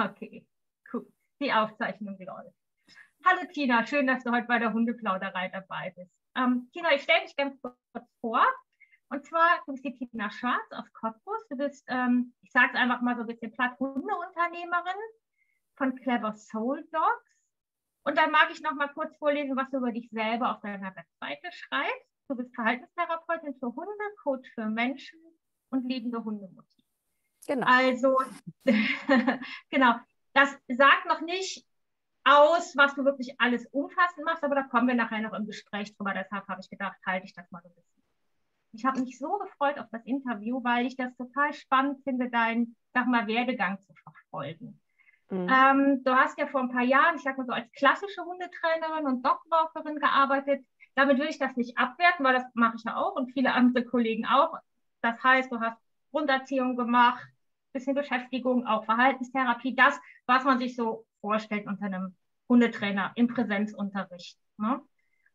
Okay, cool. Die Aufzeichnung läuft. Hallo Tina, schön, dass du heute bei der Hundeplauderei dabei bist. Ähm, Tina, ich stelle dich ganz kurz vor. Und zwar, du bist die Tina Schwarz aus Cottbus. Du bist, ähm, ich sage es einfach mal so ein bisschen platt, Hundeunternehmerin von Clever Soul Dogs. Und dann mag ich noch mal kurz vorlesen, was du über dich selber auf deiner Webseite schreibst. Du bist Verhaltenstherapeutin für Hunde, Coach für Menschen und liebende Hundemutti. Genau. Also, genau. Das sagt noch nicht aus, was du wirklich alles umfassend machst, aber da kommen wir nachher noch im Gespräch drüber. Deshalb habe ich gedacht, halte ich das mal so ein bisschen. Ich habe mich so gefreut auf das Interview, weil ich das total spannend finde, deinen, sag mal, Werdegang zu verfolgen. Mhm. Ähm, du hast ja vor ein paar Jahren, ich sag mal so, als klassische Hundetrainerin und Dogwalkerin gearbeitet. Damit will ich das nicht abwerten, weil das mache ich ja auch und viele andere Kollegen auch. Das heißt, du hast Grunderziehung gemacht, bisschen Beschäftigung, auch Verhaltenstherapie, das, was man sich so vorstellt unter einem Hundetrainer im Präsenzunterricht. Ne?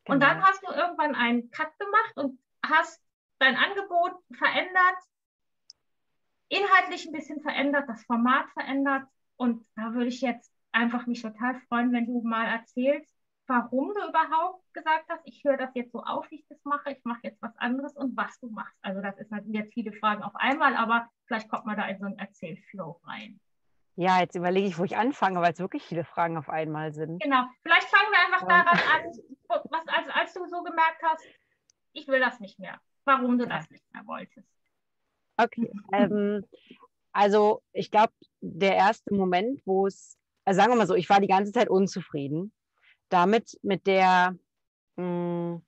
Genau. Und dann hast du irgendwann einen Cut gemacht und hast dein Angebot verändert, inhaltlich ein bisschen verändert, das Format verändert. Und da würde ich jetzt einfach mich total freuen, wenn du mal erzählst, warum du überhaupt gesagt hast, ich höre das jetzt so auf, wie ich das mache, ich mache jetzt was anderes und was du machst. Also das ist sind jetzt viele Fragen auf einmal, aber vielleicht kommt man da in so einen Erzählflow rein. Ja, jetzt überlege ich, wo ich anfange, weil es wirklich viele Fragen auf einmal sind. Genau, vielleicht fangen wir einfach daran an, was, als, als du so gemerkt hast, ich will das nicht mehr, warum du das nicht mehr wolltest. Okay, ähm, also ich glaube, der erste Moment, wo es, also sagen wir mal so, ich war die ganze Zeit unzufrieden damit mit der, mh, hm,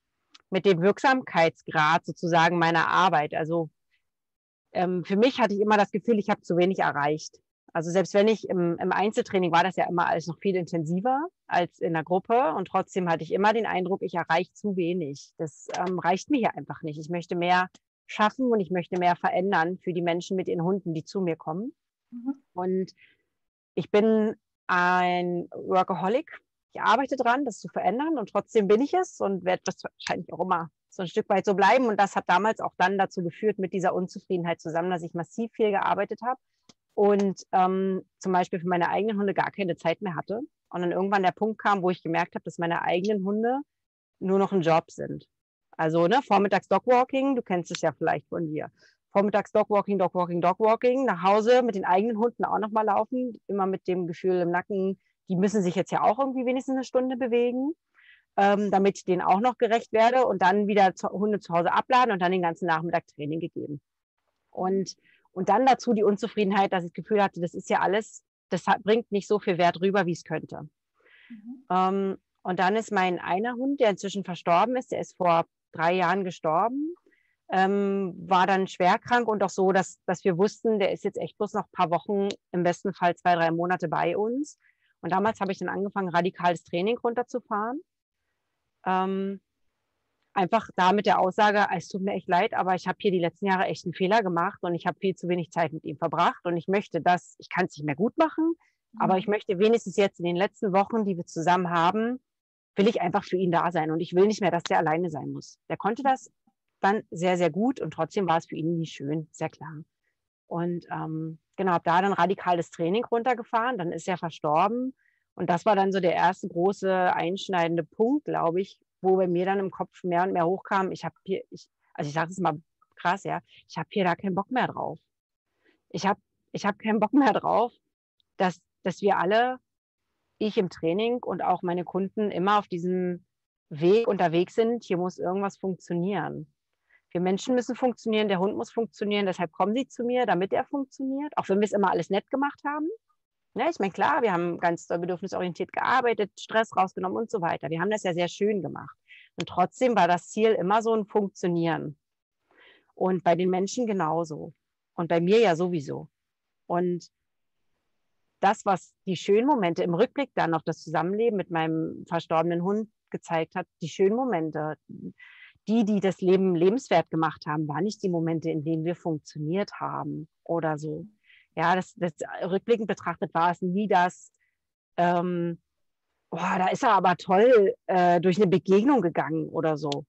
mit dem Wirksamkeitsgrad sozusagen meiner Arbeit. Also ähm, für mich hatte ich immer das Gefühl, ich habe zu wenig erreicht. Also selbst wenn ich im, im, Einzeltraining war das ja immer alles noch viel intensiver als in der Gruppe und trotzdem hatte ich immer den Eindruck, ich erreiche zu wenig. Das ähm, reicht mir hier einfach nicht. Ich möchte mehr schaffen und ich möchte mehr verändern für die Menschen mit ihren Hunden, die zu mir kommen. Mhm. Und ich bin ein Workaholic ich arbeite dran, das zu verändern und trotzdem bin ich es und werde das wahrscheinlich auch immer so ein Stück weit so bleiben. Und das hat damals auch dann dazu geführt, mit dieser Unzufriedenheit zusammen, dass ich massiv viel gearbeitet habe und ähm, zum Beispiel für meine eigenen Hunde gar keine Zeit mehr hatte. Und dann irgendwann der Punkt kam, wo ich gemerkt habe, dass meine eigenen Hunde nur noch ein Job sind. Also ne, vormittags Dogwalking, du kennst es ja vielleicht von dir. Vormittags Dogwalking, Dogwalking, Dogwalking, nach Hause mit den eigenen Hunden auch nochmal laufen, immer mit dem Gefühl im Nacken, die müssen sich jetzt ja auch irgendwie wenigstens eine Stunde bewegen, ähm, damit ich denen auch noch gerecht werde und dann wieder zu, Hunde zu Hause abladen und dann den ganzen Nachmittag Training gegeben. Und, und dann dazu die Unzufriedenheit, dass ich das Gefühl hatte, das ist ja alles, das hat, bringt nicht so viel Wert rüber, wie es könnte. Mhm. Ähm, und dann ist mein einer Hund, der inzwischen verstorben ist, der ist vor drei Jahren gestorben, ähm, war dann schwerkrank und auch so, dass, dass wir wussten, der ist jetzt echt bloß noch ein paar Wochen, im besten Fall zwei, drei Monate bei uns. Und damals habe ich dann angefangen, radikales Training runterzufahren. Ähm, einfach da mit der Aussage, es tut mir echt leid, aber ich habe hier die letzten Jahre echt einen Fehler gemacht und ich habe viel zu wenig Zeit mit ihm verbracht und ich möchte das, ich kann es nicht mehr gut machen, mhm. aber ich möchte wenigstens jetzt in den letzten Wochen, die wir zusammen haben, will ich einfach für ihn da sein und ich will nicht mehr, dass der alleine sein muss. Der konnte das dann sehr, sehr gut und trotzdem war es für ihn nie schön, sehr klar. Und ähm, genau, habe da dann radikales Training runtergefahren, dann ist er verstorben. Und das war dann so der erste große einschneidende Punkt, glaube ich, wo bei mir dann im Kopf mehr und mehr hochkam, ich habe hier, ich, also ich sage es mal krass, ja, ich habe hier da keinen Bock mehr drauf. Ich habe ich hab keinen Bock mehr drauf, dass, dass wir alle, ich im Training und auch meine Kunden immer auf diesem Weg unterwegs sind, hier muss irgendwas funktionieren. Wir Menschen müssen funktionieren, der Hund muss funktionieren, deshalb kommen sie zu mir, damit er funktioniert, auch wenn wir es immer alles nett gemacht haben. Ja, ich meine, klar, wir haben ganz bedürfnisorientiert gearbeitet, Stress rausgenommen und so weiter. Wir haben das ja sehr schön gemacht. Und trotzdem war das Ziel immer so ein Funktionieren. Und bei den Menschen genauso. Und bei mir ja sowieso. Und das, was die schönen Momente im Rückblick dann auf das Zusammenleben mit meinem verstorbenen Hund gezeigt hat, die schönen Momente, die, die das Leben lebenswert gemacht haben, waren nicht die Momente, in denen wir funktioniert haben oder so. Ja, das, das rückblickend betrachtet war es nie das, ähm, oh, da ist er aber toll äh, durch eine Begegnung gegangen oder so.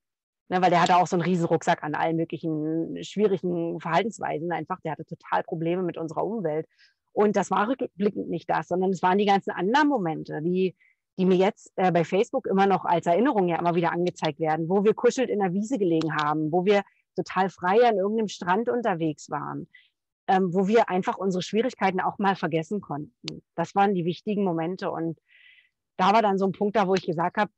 Ne, weil der hatte auch so einen riesen Rucksack an allen möglichen schwierigen Verhaltensweisen einfach. Der hatte total Probleme mit unserer Umwelt. Und das war rückblickend nicht das, sondern es waren die ganzen anderen Momente, die, die mir jetzt äh, bei Facebook immer noch als Erinnerung ja immer wieder angezeigt werden, wo wir kuschelt in der Wiese gelegen haben, wo wir total frei an irgendeinem Strand unterwegs waren, ähm, wo wir einfach unsere Schwierigkeiten auch mal vergessen konnten. Das waren die wichtigen Momente. Und da war dann so ein Punkt da, wo ich gesagt habe,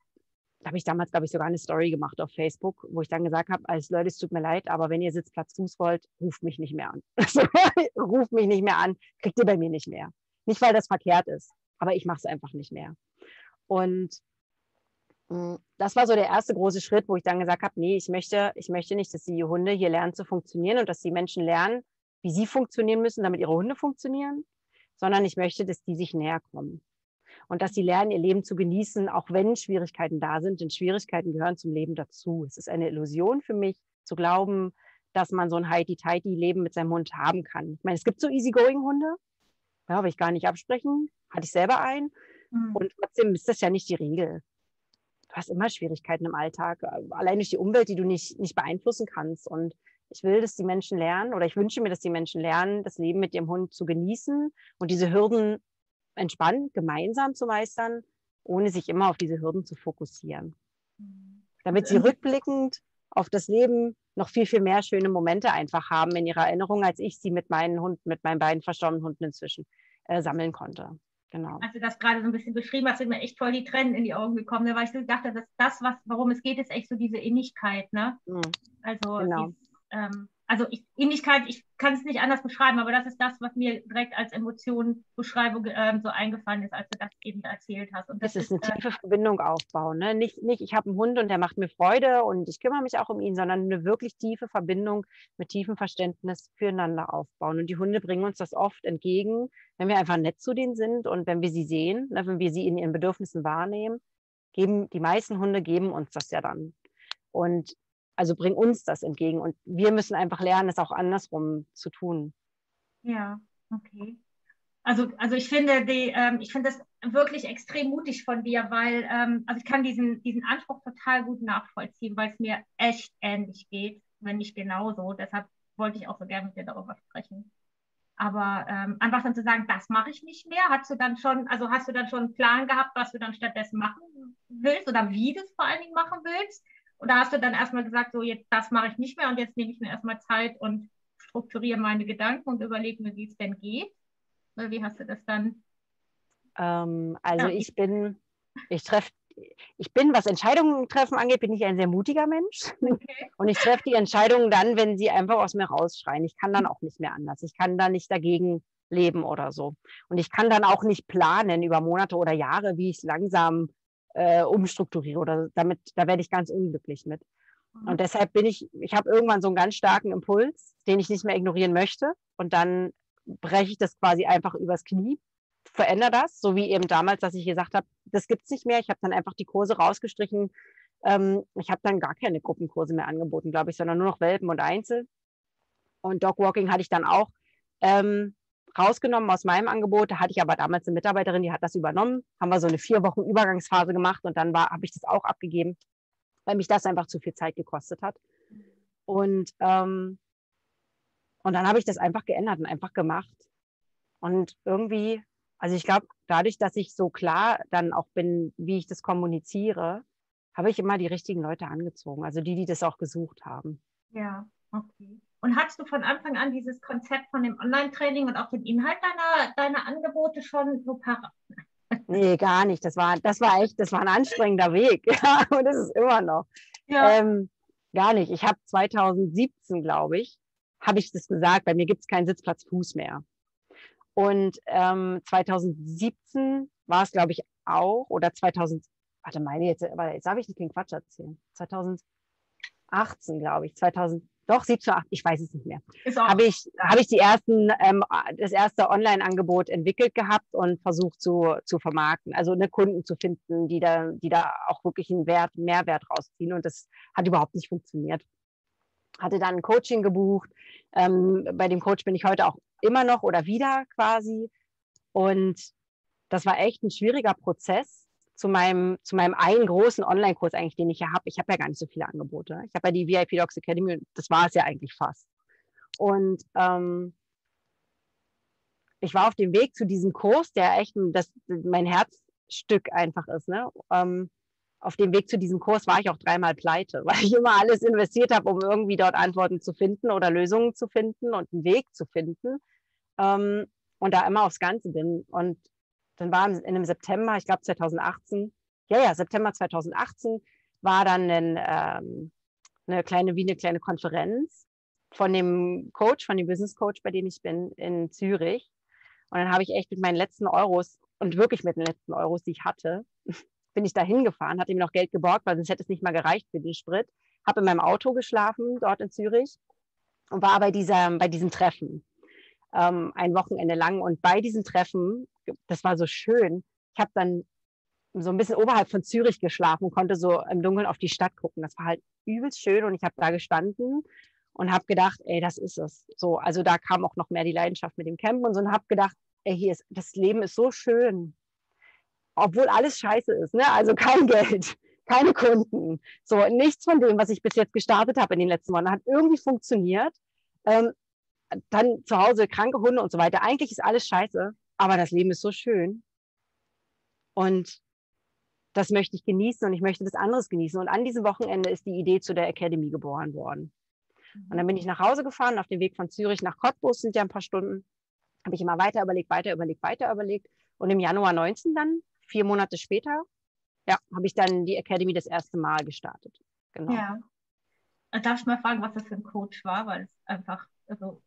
da habe ich damals, glaube ich, sogar eine Story gemacht auf Facebook, wo ich dann gesagt habe, als Leute, es tut mir leid, aber wenn ihr Sitzplatz Fuß wollt, ruft mich nicht mehr an. Ruft mich nicht mehr an, kriegt ihr bei mir nicht mehr. Nicht, weil das verkehrt ist, aber ich mache es einfach nicht mehr. Und mh, hm, das war so der erste große Schritt, wo ich dann gesagt habe, nee, ich möchte, ich möchte nicht, dass die Hunde hier lernen zu funktionieren und dass die Menschen lernen, wie sie funktionieren müssen, damit ihre Hunde funktionieren, sondern ich möchte, dass die sich näher kommen und dass sie lernen, ihr Leben zu genießen, auch wenn Schwierigkeiten da sind. Denn Schwierigkeiten gehören zum Leben dazu. Es ist eine Illusion für mich, zu glauben, dass man so ein Heidi-Tighty-Leben mit seinem Hund haben kann. Ich meine, es gibt so Easygoing-Hunde, ja, will ich gar nicht absprechen, hatte ich selber einen. Mhm. Und trotzdem ist das ja nicht die Regel. Du hast immer Schwierigkeiten im Alltag, allein durch die Umwelt, die du nicht, nicht beeinflussen kannst. Und ich will, dass die Menschen lernen oder ich wünsche mir, dass die Menschen lernen, das Leben mit ihrem Hund zu genießen und diese Hürden entspannt gemeinsam zu meistern, ohne sich immer auf diese Hürden zu fokussieren. Damit sie rückblickend auf das Leben noch viel, viel mehr schöne Momente einfach haben in ihrer Erinnerung, als ich sie mit meinen Hunden, mit meinen beiden verstorbenen Hunden inzwischen äh, sammeln konnte. Genau. Als du das gerade so ein bisschen beschrieben hast, sind mir echt voll die Tränen in die Augen gekommen, ne, weil ich so dachte, dass das, was, worum es geht, ist echt so diese Innigkeit. Ne? Mhm. Also genau. dies, ähm, also ich, Ähnlichkeit, ich kann es nicht anders beschreiben, aber das ist das, was mir direkt als Emotionenbeschreibung ähm, so eingefallen ist, als du das eben erzählt hast. Und das, das ist eine tiefe äh, Verbindung aufbauen. Ne? Nicht, nicht, ich habe einen Hund und der macht mir Freude und ich kümmere mich auch um ihn, sondern eine wirklich tiefe Verbindung mit tiefem Verständnis füreinander aufbauen. Und die Hunde bringen uns das oft entgegen, wenn wir einfach nett zu denen sind und wenn wir sie sehen, ne? wenn wir sie in ihren Bedürfnissen wahrnehmen. Geben, die meisten Hunde geben uns das ja dann. Und also bring uns das entgegen. Und wir müssen einfach lernen, es auch andersrum zu tun. Ja, okay. Also, also ich finde die, ähm, ich finde das wirklich extrem mutig von dir, weil ähm, also ich kann diesen, diesen Anspruch total gut nachvollziehen, weil es mir echt ähnlich geht, wenn nicht genauso. Deshalb wollte ich auch so gerne mit dir darüber sprechen. Aber ähm, einfach dann zu sagen, das mache ich nicht mehr, hast du dann schon, also hast du dann schon einen Plan gehabt, was du dann stattdessen machen willst oder wie du es vor allen Dingen machen willst? Oder hast du dann erstmal gesagt, so jetzt das mache ich nicht mehr und jetzt nehme ich mir erstmal Zeit und strukturiere meine Gedanken und überlege mir, wie es denn geht? Oder wie hast du das dann? Ähm, also ja. ich bin, ich treffe, ich bin, was Entscheidungen treffen angeht, bin ich ein sehr mutiger Mensch. Okay. Und ich treffe die Entscheidungen dann, wenn sie einfach aus mir rausschreien. Ich kann dann auch nicht mehr anders. Ich kann da nicht dagegen leben oder so. Und ich kann dann auch nicht planen über Monate oder Jahre, wie ich es langsam äh, umstrukturiere oder damit, da werde ich ganz unglücklich mit. Und mhm. deshalb bin ich, ich habe irgendwann so einen ganz starken Impuls, den ich nicht mehr ignorieren möchte. Und dann breche ich das quasi einfach übers Knie, verändere das, so wie eben damals, dass ich gesagt habe, das gibt es nicht mehr. Ich habe dann einfach die Kurse rausgestrichen. Ähm, ich habe dann gar keine Gruppenkurse mehr angeboten, glaube ich, sondern nur noch Welpen und Einzel. Und Dogwalking hatte ich dann auch ähm, rausgenommen aus meinem Angebot. Da hatte ich aber damals eine Mitarbeiterin, die hat das übernommen. Haben wir so eine vier Wochen Übergangsphase gemacht und dann habe ich das auch abgegeben, weil mich das einfach zu viel Zeit gekostet hat. Und, ähm, und dann habe ich das einfach geändert und einfach gemacht. Und irgendwie, also ich glaube, dadurch, dass ich so klar dann auch bin, wie ich das kommuniziere, habe ich immer die richtigen Leute angezogen, also die, die das auch gesucht haben. Ja, okay. Und hattest du von Anfang an dieses Konzept von dem Online-Training und auch den Inhalt deiner, deiner Angebote schon so parat? Nee, gar nicht. Das war, das war echt, das war ein anstrengender Weg. Ja, und das ist immer noch. Ja. Ähm, gar nicht. Ich habe 2017, glaube ich, habe ich das gesagt, bei mir gibt es keinen Sitzplatz Fuß mehr. Und ähm, 2017 war es, glaube ich, auch, oder 2000, warte meine, jetzt, jetzt habe ich nicht den Quatsch erzählt. 2018, glaube ich, 2000, doch 17, 8, ich weiß es nicht mehr, habe ich, hab ich die ersten, ähm, das erste Online-Angebot entwickelt gehabt und versucht zu, zu vermarkten, also eine Kunden zu finden, die da, die da auch wirklich einen Wert, Mehrwert rausziehen und das hat überhaupt nicht funktioniert. Hatte dann ein Coaching gebucht, ähm, bei dem Coach bin ich heute auch immer noch oder wieder quasi und das war echt ein schwieriger Prozess, zu meinem, zu meinem einen großen Online-Kurs eigentlich, den ich ja habe. Ich habe ja gar nicht so viele Angebote. Ich habe ja die VIP Docs Academy das war es ja eigentlich fast. Und ähm, ich war auf dem Weg zu diesem Kurs, der echt das, mein Herzstück einfach ist. Ne? Ähm, auf dem Weg zu diesem Kurs war ich auch dreimal pleite, weil ich immer alles investiert habe, um irgendwie dort Antworten zu finden oder Lösungen zu finden und einen Weg zu finden. Ähm, und da immer aufs Ganze bin. Und dann war in einem September, ich glaube 2018, ja, ja, September 2018 war dann ein, ähm, eine kleine, wie eine kleine Konferenz von dem Coach, von dem Business Coach, bei dem ich bin, in Zürich. Und dann habe ich echt mit meinen letzten Euros und wirklich mit den letzten Euros, die ich hatte, bin ich da hingefahren, hatte ihm noch Geld geborgt, weil sonst hätte es nicht mal gereicht für den Sprit. Habe in meinem Auto geschlafen, dort in Zürich und war bei, dieser, bei diesem Treffen ähm, ein Wochenende lang. Und bei diesem Treffen, das war so schön, ich habe dann so ein bisschen oberhalb von Zürich geschlafen und konnte so im Dunkeln auf die Stadt gucken. Das war halt übelst schön und ich habe da gestanden und habe gedacht, ey, das ist es. So, also da kam auch noch mehr die Leidenschaft mit dem Campen und so und habe gedacht, ey, hier ist das Leben ist so schön, obwohl alles scheiße ist, ne? Also kein Geld, keine Kunden, so nichts von dem, was ich bis jetzt gestartet habe in den letzten Monaten, hat irgendwie funktioniert. Ähm, dann zu Hause kranke Hunde und so weiter. Eigentlich ist alles scheiße, aber das Leben ist so schön. Und das möchte ich genießen und ich möchte das anderes genießen. Und an diesem Wochenende ist die Idee zu der Academy geboren worden. Und dann bin ich nach Hause gefahren, auf dem Weg von Zürich nach Cottbus sind ja ein paar Stunden. Habe ich immer weiter überlegt, weiter überlegt, weiter überlegt. Und im Januar 19 dann, vier Monate später, ja, habe ich dann die Academy das erste Mal gestartet. Genau. Ja. Darf ich mal fragen, was das für ein Coach war? Weil es einfach, also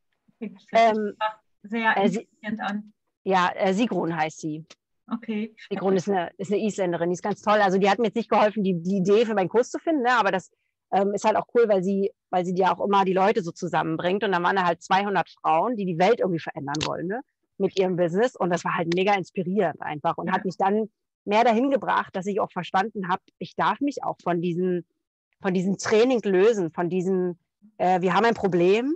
ähm, sehr äh, interessant an. Ja, äh, Sigrun heißt sie. Okay. Sigrun ist eine, ist eine Isländerin, die ist ganz toll. Also die hat mir jetzt nicht geholfen, die, die Idee für meinen Kurs zu finden, ne? aber das ähm, ist halt auch cool, weil sie, weil sie ja auch immer die Leute so zusammenbringt. Und dann waren da halt 200 Frauen, die die Welt irgendwie verändern wollen ne? mit ihrem Business. Und das war halt mega inspirierend einfach und ja. hat mich dann mehr dahin gebracht, dass ich auch verstanden habe, ich darf mich auch von diesem, von diesem Training lösen, von diesem, äh, wir haben ein Problem,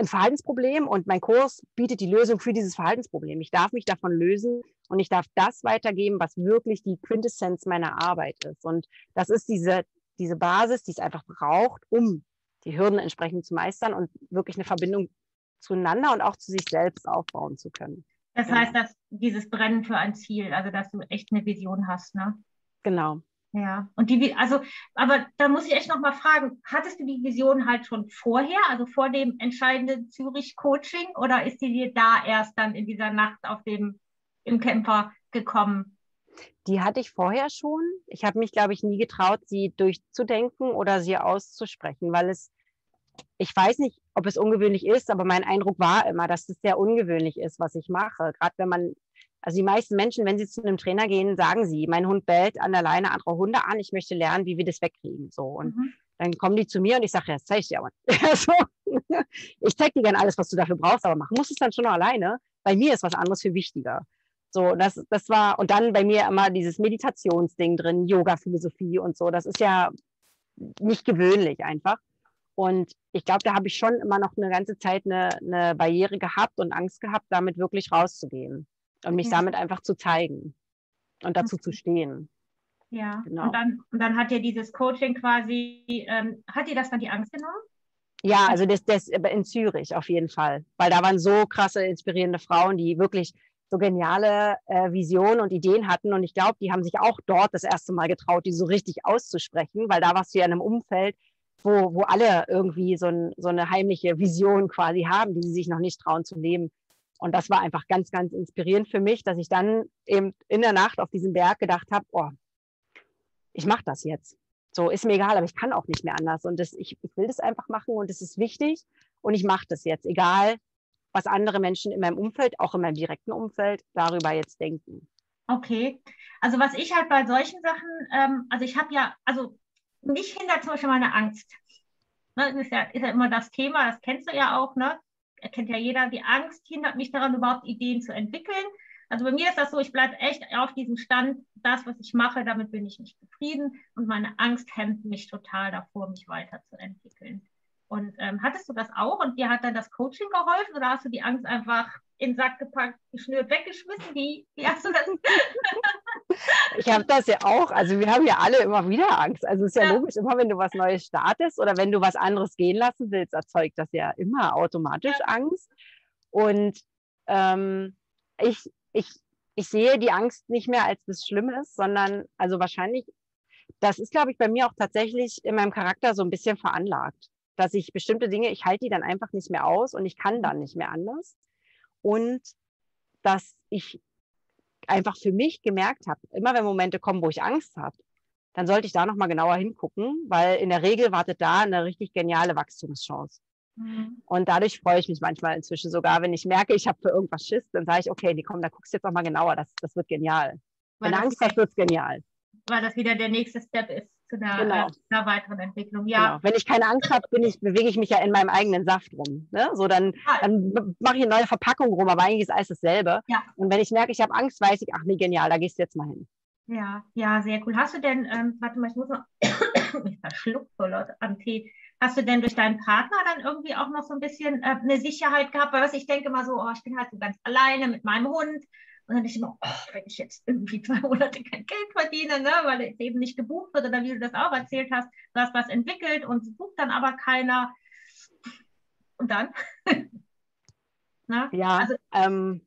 ein Verhaltensproblem und mein Kurs bietet die Lösung für dieses Verhaltensproblem. Ich darf mich davon lösen und ich darf das weitergeben, was wirklich die Quintessenz meiner Arbeit ist. Und das ist diese, diese Basis, die es einfach braucht, um die Hürden entsprechend zu meistern und wirklich eine Verbindung zueinander und auch zu sich selbst aufbauen zu können. Das heißt, dass dieses Brennen für ein Ziel, also dass du echt eine Vision hast, ne? Genau. Ja, und die, also, aber da muss ich echt noch mal fragen, hattest du die Vision halt schon vorher, also vor dem entscheidenden Zürich-Coaching, oder ist die dir da erst dann in dieser Nacht auf dem, im Camper gekommen? Die hatte ich vorher schon. Ich habe mich, glaube ich, nie getraut, sie durchzudenken oder sie auszusprechen, weil es, ich weiß nicht, ob es ungewöhnlich ist, aber mein Eindruck war immer, dass es sehr ungewöhnlich ist, was ich mache. Gerade wenn man also die meisten Menschen, wenn sie zu einem Trainer gehen, sagen sie, mein Hund bellt an der Leine andere Hunde an, ich möchte lernen, wie wir das wegkriegen. So. Und mhm. dann kommen die zu mir und ich sage, ja, das zeige ich dir aber. also, ich zeige dir gerne alles, was du dafür brauchst, aber machen musst es dann schon noch alleine. Bei mir ist was anderes viel wichtiger. So, das, das war, und dann bei mir immer dieses Meditationsding drin, Yoga-Philosophie und so. Das ist ja nicht gewöhnlich einfach. Und ich glaube, da habe ich schon immer noch eine ganze Zeit eine, eine Barriere gehabt und Angst gehabt, damit wirklich rauszugehen und mich ja. damit einfach zu zeigen und dazu okay. zu stehen. Ja, genau. und, dann, und dann hat dir dieses Coaching quasi, ähm, hat dir das dann die Angst genommen? Ja, also das, das in Zürich auf jeden Fall, weil da waren so krasse, inspirierende Frauen, die wirklich so geniale äh, Visionen und Ideen hatten. Und ich glaube, die haben sich auch dort das erste Mal getraut, die so richtig auszusprechen, weil da warst du ja in einem Umfeld, wo, wo alle irgendwie so, ein, so eine heimliche Vision quasi haben, die sie sich noch nicht trauen zu leben. Und das war einfach ganz, ganz inspirierend für mich, dass ich dann eben in der Nacht auf diesem Berg gedacht habe, oh, ich mache das jetzt. So ist mir egal, aber ich kann auch nicht mehr anders. Und das, ich, ich will das einfach machen und es ist wichtig und ich mache das jetzt, egal was andere Menschen in meinem Umfeld, auch in meinem direkten Umfeld, darüber jetzt denken. Okay, also was ich halt bei solchen Sachen, ähm, also ich habe ja, also mich hindert zum Beispiel meine Angst. Ne, ist, ja, ist ja immer das Thema, das kennst du ja auch, ne? Erkennt ja jeder, die Angst hindert mich daran, überhaupt Ideen zu entwickeln. Also bei mir ist das so, ich bleibe echt auf diesem Stand, das, was ich mache, damit bin ich nicht zufrieden und meine Angst hemmt mich total davor, mich weiterzuentwickeln. Und ähm, hattest du das auch und dir hat dann das Coaching geholfen oder hast du die Angst einfach in den Sack gepackt, geschnürt, weggeschmissen? Wie, wie hast du das? ich habe das ja auch. Also wir haben ja alle immer wieder Angst. Also es ist ja, ja, logisch, immer wenn du was Neues startest oder wenn du was anderes gehen lassen willst, erzeugt das ja immer automatisch ja. Angst. Und ähm, ich, ich, ich sehe die Angst nicht mehr als das Schlimmes, sondern also wahrscheinlich, das ist, glaube ich, bei mir auch tatsächlich in meinem Charakter so ein bisschen veranlagt, dass ich bestimmte Dinge, ich halte die dann einfach nicht mehr aus und ich kann dann nicht mehr anders. Und dass ich einfach für mich gemerkt habe, immer wenn Momente kommen, wo ich Angst habe, dann sollte ich da nochmal genauer hingucken, weil in der Regel wartet da eine richtig geniale Wachstumschance. Mhm. Und dadurch freue ich mich manchmal inzwischen sogar, wenn ich merke, ich habe für irgendwas Schiss, dann sage ich, okay, nee, komm, da guckst du jetzt nochmal genauer, das, das wird genial. Weil wenn du Angst hast, wird es genial. Weil das wieder der nächste Step ist zu einer, genau. äh, einer weiteren Entwicklung. Ja. Genau. Wenn ich keine Angst habe, ich, bewege ich mich ja in meinem eigenen Saft rum. Ne? So, dann, dann mache ich eine neue Verpackung rum, aber eigentlich ist alles dasselbe. Ja. Und wenn ich merke, ich habe Angst, weiß ich, ach nee, genial, da gehst du jetzt mal hin. Ja, ja, sehr cool. Hast du denn, ähm, warte mal, ich muss noch, ich verschluckt so laut am Tee. Hast du denn durch deinen Partner dann irgendwie auch noch so ein bisschen äh, eine Sicherheit gehabt? Weil was ich denke mal so, oh, ich bin halt so ganz alleine mit meinem Hund. Und dann denke ich immer, oh, wenn ich jetzt irgendwie zwei Monate kein Geld verdiene, ne, weil es eben nicht gebucht wird oder wie du das auch erzählt hast, du hast was entwickelt und es bucht dann aber keiner. Und dann? Ja, also, ähm,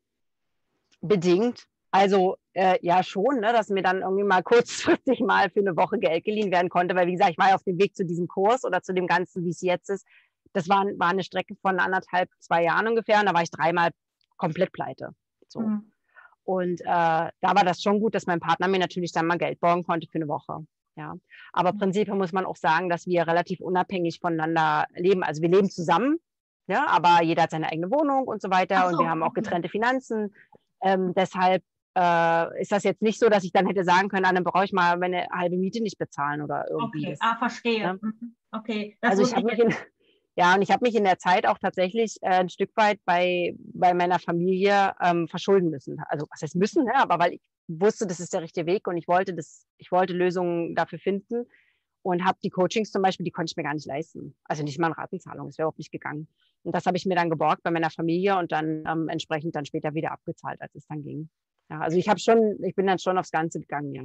bedingt. Also äh, ja schon, ne, dass mir dann irgendwie mal kurzfristig mal für eine Woche Geld geliehen werden konnte, weil wie gesagt, ich war ja auf dem Weg zu diesem Kurs oder zu dem Ganzen, wie es jetzt ist. Das war, war eine Strecke von anderthalb, zwei Jahren ungefähr und da war ich dreimal komplett pleite. So. Mhm. Und äh, da war das schon gut, dass mein Partner mir natürlich dann mal Geld borgen konnte für eine Woche. Ja, aber mhm. prinzipiell muss man auch sagen, dass wir relativ unabhängig voneinander leben. Also wir leben zusammen, ja, aber jeder hat seine eigene Wohnung und so weiter so. und wir haben auch getrennte Finanzen. Ähm, deshalb äh, ist das jetzt nicht so, dass ich dann hätte sagen können, ah, dann brauche ich mal meine halbe Miete nicht bezahlen oder irgendwie. Okay, das, ah, verstehe. Ja? Mhm. Okay. Das also ich habe mich in, ja, und ich habe mich in der Zeit auch tatsächlich äh, ein Stück weit bei, bei meiner Familie ähm, verschulden müssen. Also was heißt müssen, ne? aber weil ich wusste, das ist der richtige Weg und ich wollte das, ich wollte Lösungen dafür finden und habe die Coachings zum Beispiel, die konnte ich mir gar nicht leisten. Also nicht mal eine Ratenzahlung, das wäre überhaupt nicht gegangen. Und das habe ich mir dann geborgt bei meiner Familie und dann ähm, entsprechend dann später wieder abgezahlt, als es dann ging. Ja, also ich habe schon, ich bin dann schon aufs Ganze gegangen, ja.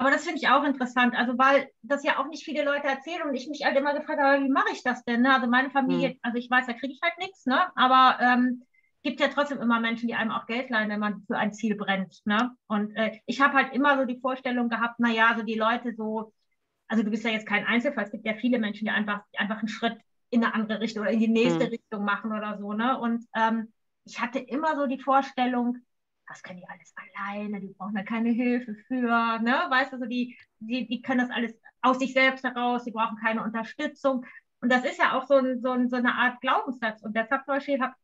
Aber das finde ich auch interessant, also weil das ja auch nicht viele Leute erzählen und ich mich halt immer gefragt habe, wie mache ich das denn? Ne? Also meine Familie, mhm. also ich weiß, da kriege ich halt nichts, ne? aber ähm, gibt ja trotzdem immer Menschen, die einem auch Geld leihen, wenn man für ein Ziel brennt. Ne? Und äh, ich habe halt immer so die Vorstellung gehabt, naja, so die Leute so, also du bist ja jetzt kein Einzelfall, es gibt ja viele Menschen, die einfach, die einfach einen Schritt in eine andere Richtung oder in die nächste mhm. Richtung machen oder so. Ne? Und ähm, ich hatte immer so die Vorstellung, das können die alles alleine, die brauchen da keine Hilfe für, ne? Weißt du, so die, die, die können das alles aus sich selbst heraus, die brauchen keine Unterstützung. Und das ist ja auch so, ein, so, ein, so eine Art Glaubenssatz. Und deshalb zum Beispiel hab,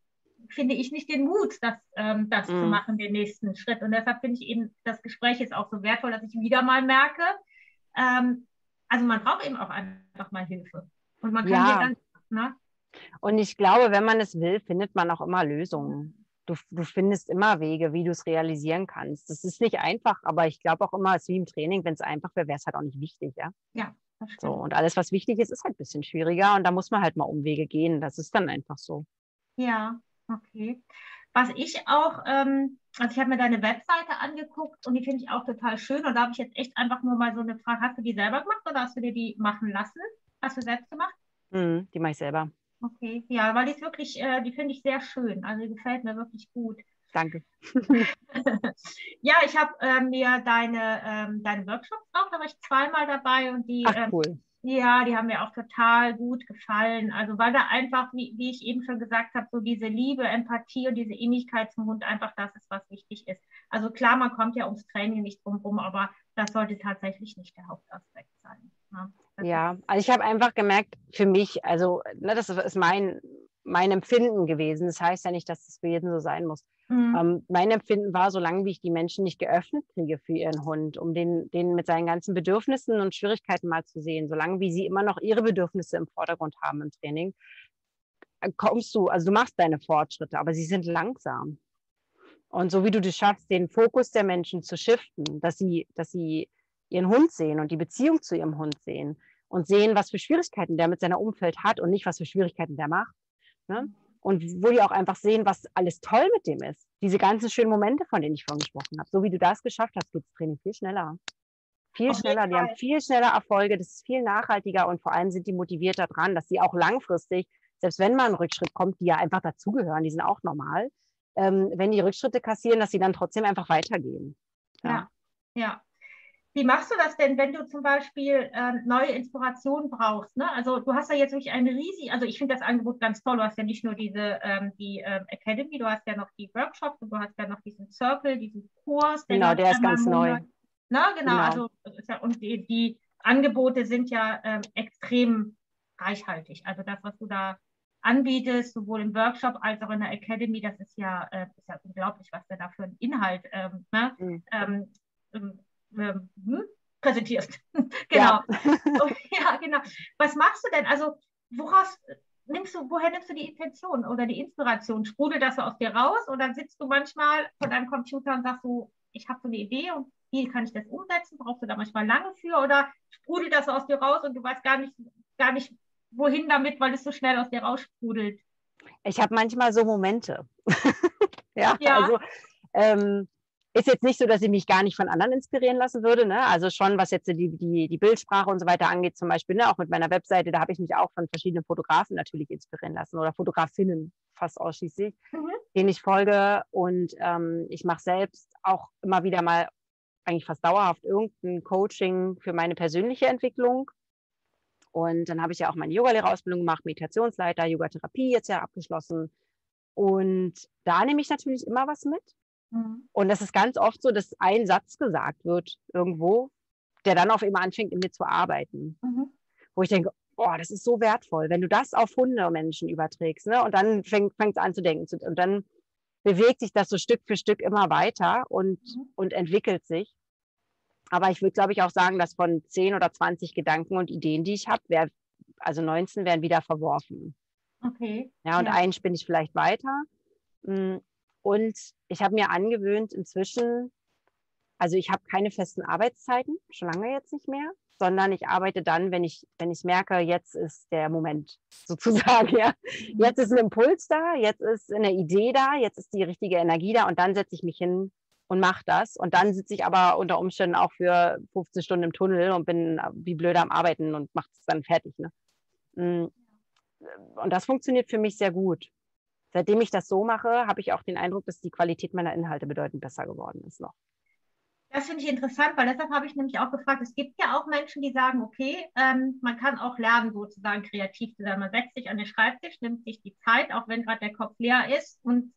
finde ich nicht den Mut, das, ähm, das mm. zu mhm. machen, den nächsten Schritt. Und deshalb finde ich eben, das Gespräch ist auch so wertvoll, dass ich wieder mal merke, ähm, also man braucht eben auch einfach mal Hilfe. Und man kann ja. hier ganz, ne? Und ich glaube, wenn man es will, findet man auch immer Lösungen du, du findest immer Wege, wie du es realisieren kannst. Das ist nicht einfach, aber ich glaube auch immer, es ist wie im Training, wenn es einfach wäre, wäre es halt auch nicht wichtig, ja. Ja. So, und alles, was wichtig ist, ist halt ein bisschen schwieriger und da muss man halt mal Umwege gehen. Das ist dann einfach so. Ja, okay. Was ich auch, ähm, also ich habe mir deine Webseite angeguckt und die finde ich auch total schön. Und da habe ich jetzt echt einfach nur mal so eine Frage: Hast du die selber gemacht oder hast du dir die machen lassen? Hast du selbst gemacht? Mm, die mache ich selber. Okay, ja, weil die ist wirklich, äh, die finde ich sehr schön. Also die gefällt mir wirklich gut. Danke. ja, ich habe äh, mir deine, ähm, deine Workshops auch, da war ich zweimal dabei und die, Ach, ähm, cool. Ähm, ja, die haben mir auch total gut gefallen. Also weil da einfach, wie, wie ich eben schon gesagt habe, so diese Liebe, Empathie und diese Ähnlichkeit zum Hund einfach das ist, was wichtig ist. Also klar, man kommt ja ums Training nicht drum rum, aber das sollte tatsächlich nicht der Hauptaspekt sein. Ne? Ja, also ich habe einfach gemerkt, für mich, also ne, das ist mein, mein Empfinden gewesen. Das heißt ja nicht, dass es für jeden so sein muss. Mhm. Ähm, mein Empfinden war, solange wie ich die Menschen nicht geöffnet kriege für ihren Hund, um den, den mit seinen ganzen Bedürfnissen und Schwierigkeiten mal zu sehen, solange wie sie immer noch ihre Bedürfnisse im Vordergrund haben im Training, äh, kommst du, also du machst deine Fortschritte, aber sie sind langsam. Und so wie du das schaffst, den Fokus der Menschen zu shiften, dass sie, dass sie ihren Hund sehen und die Beziehung zu ihrem Hund sehen und sehen, was für Schwierigkeiten der mit seiner Umfeld hat und nicht, was für Schwierigkeiten der macht. Ne? Und wo die auch einfach sehen, was alles toll mit dem ist. Diese ganzen schönen Momente, von denen ich vorhin gesprochen habe. So wie du das geschafft hast, geht das Training viel schneller. Viel Auf schneller. Die haben viel schneller Erfolge. Das ist viel nachhaltiger und vor allem sind die motivierter dran, dass sie auch langfristig, selbst wenn mal ein Rückschritt kommt, die ja einfach dazugehören, die sind auch normal, ähm, wenn die Rückschritte kassieren, dass sie dann trotzdem einfach weitergehen. Ja, ja. ja. Wie machst du das denn, wenn du zum Beispiel äh, neue Inspiration brauchst? Ne? Also du hast ja jetzt wirklich eine riesige, also ich finde das Angebot ganz toll. Du hast ja nicht nur diese ähm, die ähm, Academy, du hast ja noch die Workshops und du hast ja noch diesen Circle, diesen Kurs. Genau, der ist ganz neu. Na, genau, genau. also ja, und die, die, Angebote sind ja ähm, extrem reichhaltig. Also das, was du da anbietest, sowohl im Workshop als auch in der Academy, das ist ja, äh, ist ja unglaublich, was du da für einen Inhalt ähm, ne? mhm. ähm, ähm hm, präsentierst. genau. Ja. ja, genau. Was machst du denn? Also, woraus nimmst du, woher nimmst du die Intention oder die Inspiration? Sprudelt das so aus dir raus oder sitzt du manchmal vor deinem Computer und sagst so, ich habe so eine Idee und wie kann ich das umsetzen? Brauchst du da manchmal lange für oder sprudelt das aus dir raus und du weißt gar nicht, gar nicht, wohin damit, weil es so schnell aus dir raussprudelt? Ich habe manchmal so Momente. ja, ja, also ähm, ist jetzt nicht so, dass ich mich gar nicht von anderen inspirieren lassen würde. Ne? Also schon, was jetzt die, die, die Bildsprache und so weiter angeht, zum Beispiel, ne? auch mit meiner Webseite, da habe ich mich auch von verschiedenen Fotografen natürlich inspirieren lassen oder Fotografinnen fast ausschließlich, mhm. denen ich folge. Und ähm, ich mache selbst auch immer wieder mal eigentlich fast dauerhaft irgendein Coaching für meine persönliche Entwicklung. Und dann habe ich ja auch meine Yogalehrerausbildung gemacht, Meditationsleiter, Yogatherapie jetzt ja abgeschlossen. Und da nehme ich natürlich immer was mit. Mhm. Und das ist ganz oft so, dass ein Satz gesagt wird irgendwo, der dann auf immer anfängt, in mir zu arbeiten. Mhm. Wo ich denke, boah, das ist so wertvoll, wenn du das auf Hundemenschen überträgst. Ne? Und dann fängt es an zu denken. Und dann bewegt sich das so Stück für Stück immer weiter und, mhm. und entwickelt sich. Aber ich würde, glaube ich, auch sagen, dass von 10 oder 20 Gedanken und Ideen, die ich habe, also 19 werden wieder verworfen. Okay. Ja, und ja. einen spinne ich vielleicht weiter. Und ich habe mir angewöhnt inzwischen, also ich habe keine festen Arbeitszeiten, schon lange jetzt nicht mehr, sondern ich arbeite dann, wenn ich, wenn ich merke, jetzt ist der Moment sozusagen, ja. Mhm. Jetzt ist ein Impuls da, jetzt ist eine Idee da, jetzt ist die richtige Energie da und dann setze ich mich hin und mache das. Und dann sitze ich aber unter Umständen auch für 15 Stunden im Tunnel und bin wie blöd am Arbeiten und mache es dann fertig. Ne? Mm. Und das funktioniert für mich sehr gut seitdem ich das so mache, habe ich auch den Eindruck, dass die Qualität meiner Inhalte bedeutend besser geworden ist noch. Das finde ich interessant, weil deshalb habe ich nämlich auch gefragt, es gibt ja auch Menschen, die sagen, okay, ähm, man kann auch lernen, sozusagen kreativ zu sein. Man setzt sich an den Schreibtisch, nimmt sich die Zeit, auch wenn gerade der Kopf leer ist und,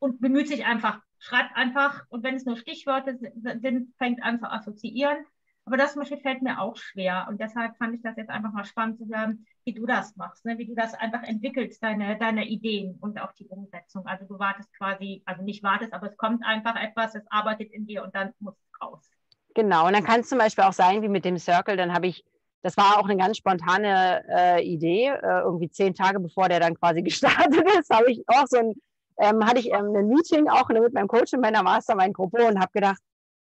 und bemüht sich einfach, schreibt einfach und wenn es nur Stichworte sind, fängt an zu assoziieren aber das zum Beispiel fällt mir auch schwer. Und deshalb fand ich das jetzt einfach mal spannend zu hören, wie du das machst, ne? wie du das einfach entwickelst, deine, deine Ideen und auch die Umsetzung. Also du wartest quasi, also nicht wartest, aber es kommt einfach etwas, es arbeitet in dir und dann muss es raus. Genau, und dann kann es zum Beispiel auch sein, wie mit dem Circle, dann habe ich, das war auch eine ganz spontane äh, Idee, äh, irgendwie zehn Tage bevor der dann quasi gestartet ist, habe ich auch so ein, ähm, hatte ich ähm, ein Meeting auch mit meinem Coach in meiner Mastermind-Gruppe und habe gedacht,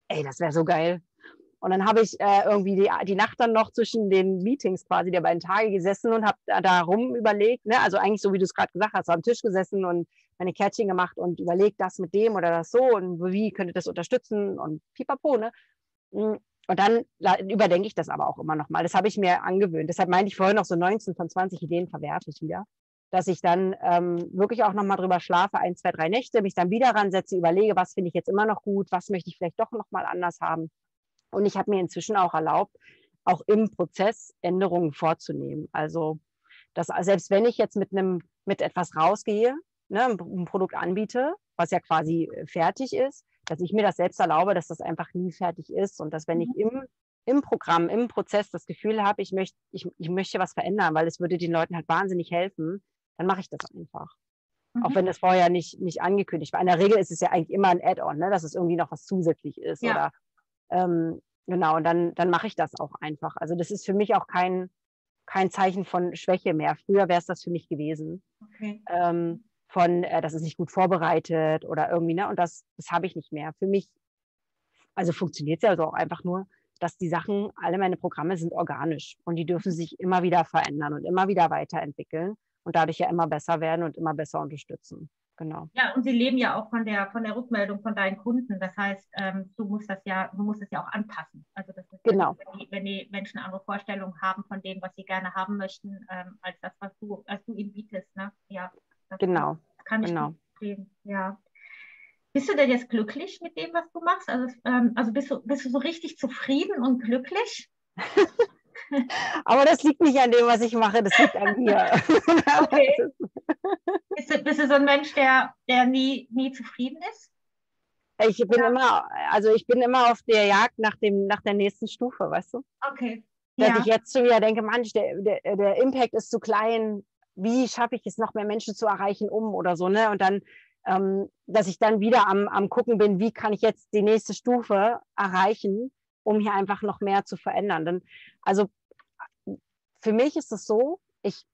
ey, das wäre so geil. Und dann habe ich äh, irgendwie die, die Nacht dann noch zwischen den Meetings quasi der beiden Tage gesessen und habe da, da rum überlegt, ne? also eigentlich so wie du es gerade gesagt hast, am Tisch gesessen und meine Kärtchen gemacht und überlegt, das mit dem oder das so und wie könnte das unterstützen und pipapo. Ne? Hm, und dann überdenke ich das aber auch immer noch mal. Das habe ich mir angewöhnt. Deshalb meinte ich vorhin noch so 19 von 20 Ideen verwerfe ich wieder. Dass ich dann ähm, wirklich auch noch mal drüber schlafe, ein, zwei, drei Nächte, mich dann wieder ransetze, überlege, was finde ich jetzt immer noch gut, was möchte ich vielleicht doch noch mal anders haben und ich habe mir inzwischen auch erlaubt, auch im Prozess Änderungen vorzunehmen. Also dass, selbst wenn ich jetzt mit einem mit etwas rausgehe, ne, ein Produkt anbiete, was ja quasi äh, fertig ist, dass ich mir das selbst erlaube, dass das einfach nie fertig ist und dass wenn ich mhm. im, im Programm, im Prozess das Gefühl habe, ich möchte, ich, ich möchte was verändern, weil es würde den Leuten halt wahnsinnig helfen, dann mache ich das einfach. Mhm. Auch wenn das vorher nicht, nicht angekündigt war. In der Regel ist es ja eigentlich immer ein Add-on, ne, dass es irgendwie noch was zusätzlich ist ja. oder ähm, genau, und dann, dann mache ich das auch einfach. Also das ist für mich auch kein, kein Zeichen von Schwäche mehr. Früher wäre es das für mich gewesen. Okay. Ähm, von, äh, das ist nicht gut vorbereitet oder irgendwie, ne? Und das, das habe ich nicht mehr. Für mich, also funktioniert es ja also auch einfach nur, dass die Sachen, alle meine Programme sind organisch und die dürfen sich immer wieder verändern und immer wieder weiterentwickeln und dadurch ja immer besser werden und immer besser unterstützen genau. Ja, und sie leben ja auch von der, von der Rückmeldung von deinen Kunden. Das heißt, ähm, du musst das ja, du musst es ja auch anpassen. Also das ist genau. wenn, die, wenn die Menschen andere Vorstellungen haben von dem, was sie gerne haben möchten, ähm, als das, was du, was du ihnen bietest. Ne? Ja, genau. kann ich genau. zufrieden, ja. Bist du denn jetzt glücklich mit dem, was du machst? Also, ähm, also bist, du, bist du so richtig zufrieden und glücklich? Aber das liegt nicht an dem, was ich mache, das liegt an mir. Okay. bist, du, bist du so ein Mensch, der, der nie, nie zufrieden ist? Ich bin ja. immer, also ich bin immer auf der Jagd nach dem, nach der nächsten Stufe, weißt du? Okay. Dass ja. ich jetzt schon wieder denke, Mensch, der, der, der Impact ist zu klein. Wie schaffe ich es noch mehr Menschen zu erreichen, um oder so, ne? Und dann, ähm, dass ich dann wieder am, am gucken bin, wie kann ich jetzt die nächste Stufe erreichen, um hier einfach noch mehr zu verändern. Denn, also für mich ist es so, ich